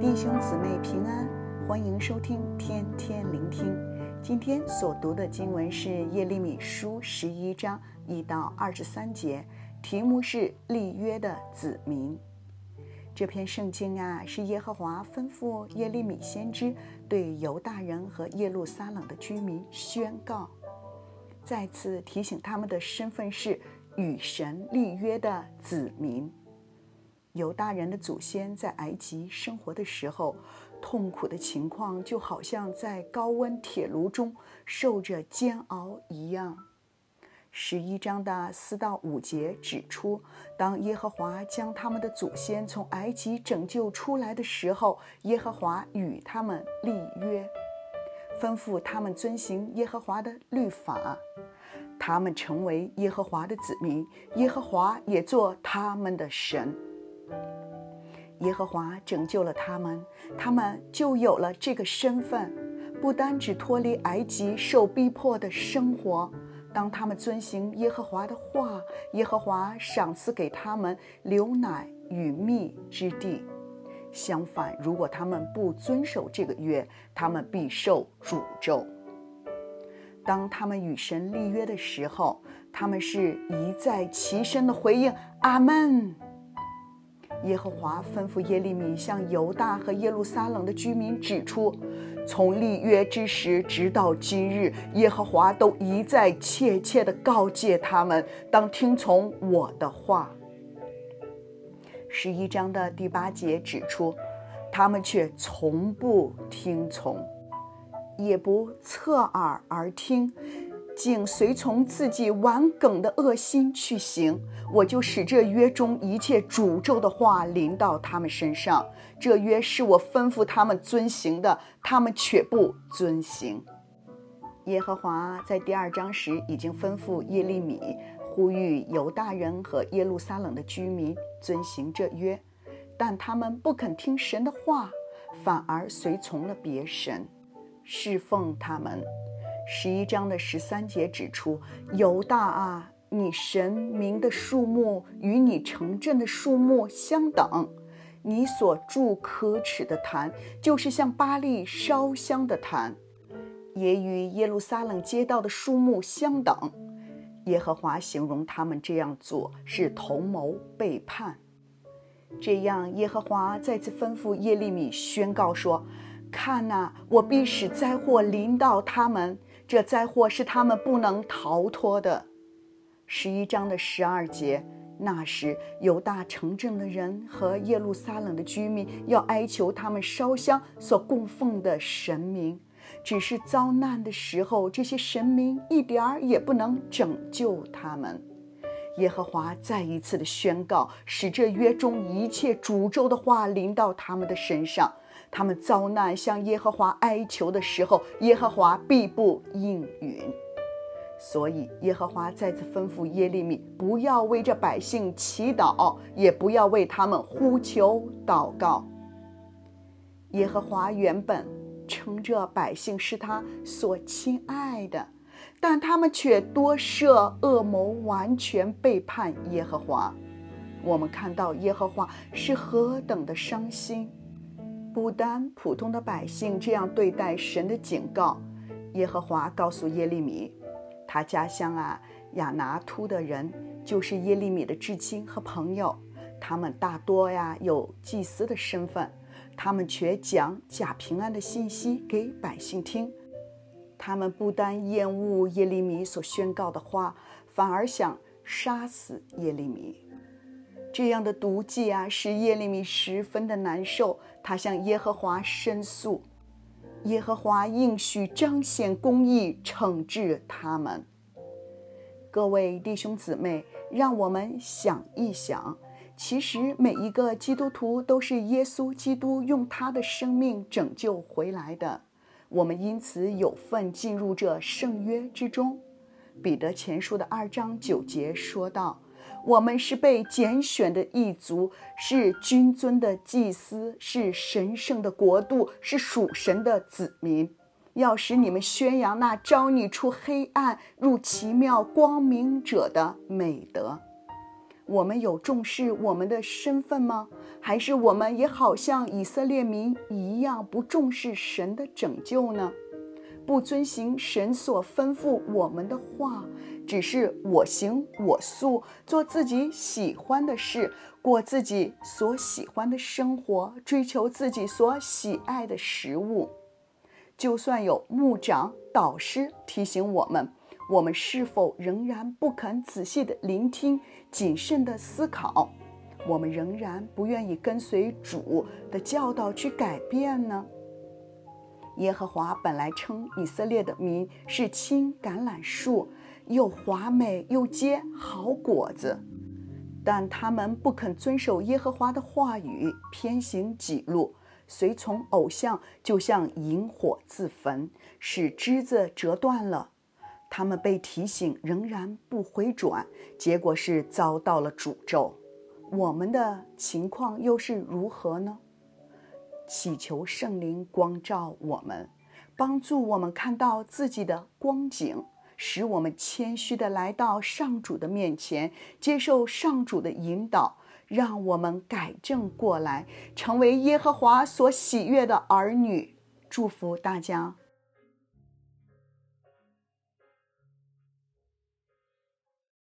弟兄姊妹平安，欢迎收听天天聆听。今天所读的经文是耶利米书十一章一到二十三节，题目是立约的子民。这篇圣经啊，是耶和华吩咐耶利米先知对犹大人和耶路撒冷的居民宣告，再次提醒他们的身份是与神立约的子民。犹大人的祖先在埃及生活的时候，痛苦的情况就好像在高温铁炉中受着煎熬一样。十一章的四到五节指出，当耶和华将他们的祖先从埃及拯救出来的时候，耶和华与他们立约，吩咐他们遵行耶和华的律法，他们成为耶和华的子民，耶和华也做他们的神。耶和华拯救了他们，他们就有了这个身份，不单只脱离埃及受逼迫的生活。当他们遵行耶和华的话，耶和华赏赐给他们流奶与蜜之地。相反，如果他们不遵守这个约，他们必受诅咒。当他们与神立约的时候，他们是一再齐声的回应：“阿门。”耶和华吩咐耶利米向犹大和耶路撒冷的居民指出，从立约之时直到今日，耶和华都一再切切地告诫他们，当听从我的话。十一章的第八节指出，他们却从不听从，也不侧耳而听。竟随从自己顽梗的恶心去行，我就使这约中一切诅咒的话临到他们身上。这约是我吩咐他们遵行的，他们却不遵行。耶和华在第二章时已经吩咐耶利米，呼吁犹大人和耶路撒冷的居民遵行这约，但他们不肯听神的话，反而随从了别神，侍奉他们。十一章的十三节指出：“犹大啊，你神明的数目与你城镇的数目相等，你所筑可耻的坛，就是向巴力烧香的坛，也与耶路撒冷街道的数目相等。”耶和华形容他们这样做是同谋背叛。这样，耶和华再次吩咐耶利米宣告说：“看哪，我必使灾祸临到他们。”这灾祸是他们不能逃脱的。十一章的十二节，那时犹大城镇的人和耶路撒冷的居民要哀求他们烧香所供奉的神明，只是遭难的时候，这些神明一点儿也不能拯救他们。耶和华再一次的宣告，使这约中一切诅咒的话临到他们的身上。他们遭难向耶和华哀求的时候，耶和华必不应允。所以，耶和华再次吩咐耶利米，不要为这百姓祈祷，也不要为他们呼求祷告。耶和华原本称这百姓是他所亲爱的，但他们却多设恶谋，完全背叛耶和华。我们看到耶和华是何等的伤心。不单普通的百姓这样对待神的警告，耶和华告诉耶利米，他家乡啊亚拿突的人就是耶利米的至亲和朋友，他们大多呀有祭司的身份，他们却讲假平安的信息给百姓听，他们不但厌恶耶利米所宣告的话，反而想杀死耶利米。这样的毒计啊，使耶利米十分的难受。他向耶和华申诉，耶和华应许彰显公义，惩治他们。各位弟兄姊妹，让我们想一想，其实每一个基督徒都是耶稣基督用他的生命拯救回来的，我们因此有份进入这圣约之中。彼得前书的二章九节说道。我们是被拣选的一族，是君尊的祭司，是神圣的国度，是属神的子民，要使你们宣扬那招你出黑暗入奇妙光明者的美德。我们有重视我们的身份吗？还是我们也好像以色列民一样不重视神的拯救呢？不遵行神所吩咐我们的话，只是我行我素，做自己喜欢的事，过自己所喜欢的生活，追求自己所喜爱的食物。就算有牧长、导师提醒我们，我们是否仍然不肯仔细地聆听、谨慎地思考？我们仍然不愿意跟随主的教导去改变呢？耶和华本来称以色列的民是青橄榄树，又华美又结好果子，但他们不肯遵守耶和华的话语，偏行己路，随从偶像，就像引火自焚，使枝子折断了。他们被提醒，仍然不回转，结果是遭到了诅咒。我们的情况又是如何呢？祈求圣灵光照我们，帮助我们看到自己的光景，使我们谦虚地来到上主的面前，接受上主的引导，让我们改正过来，成为耶和华所喜悦的儿女。祝福大家。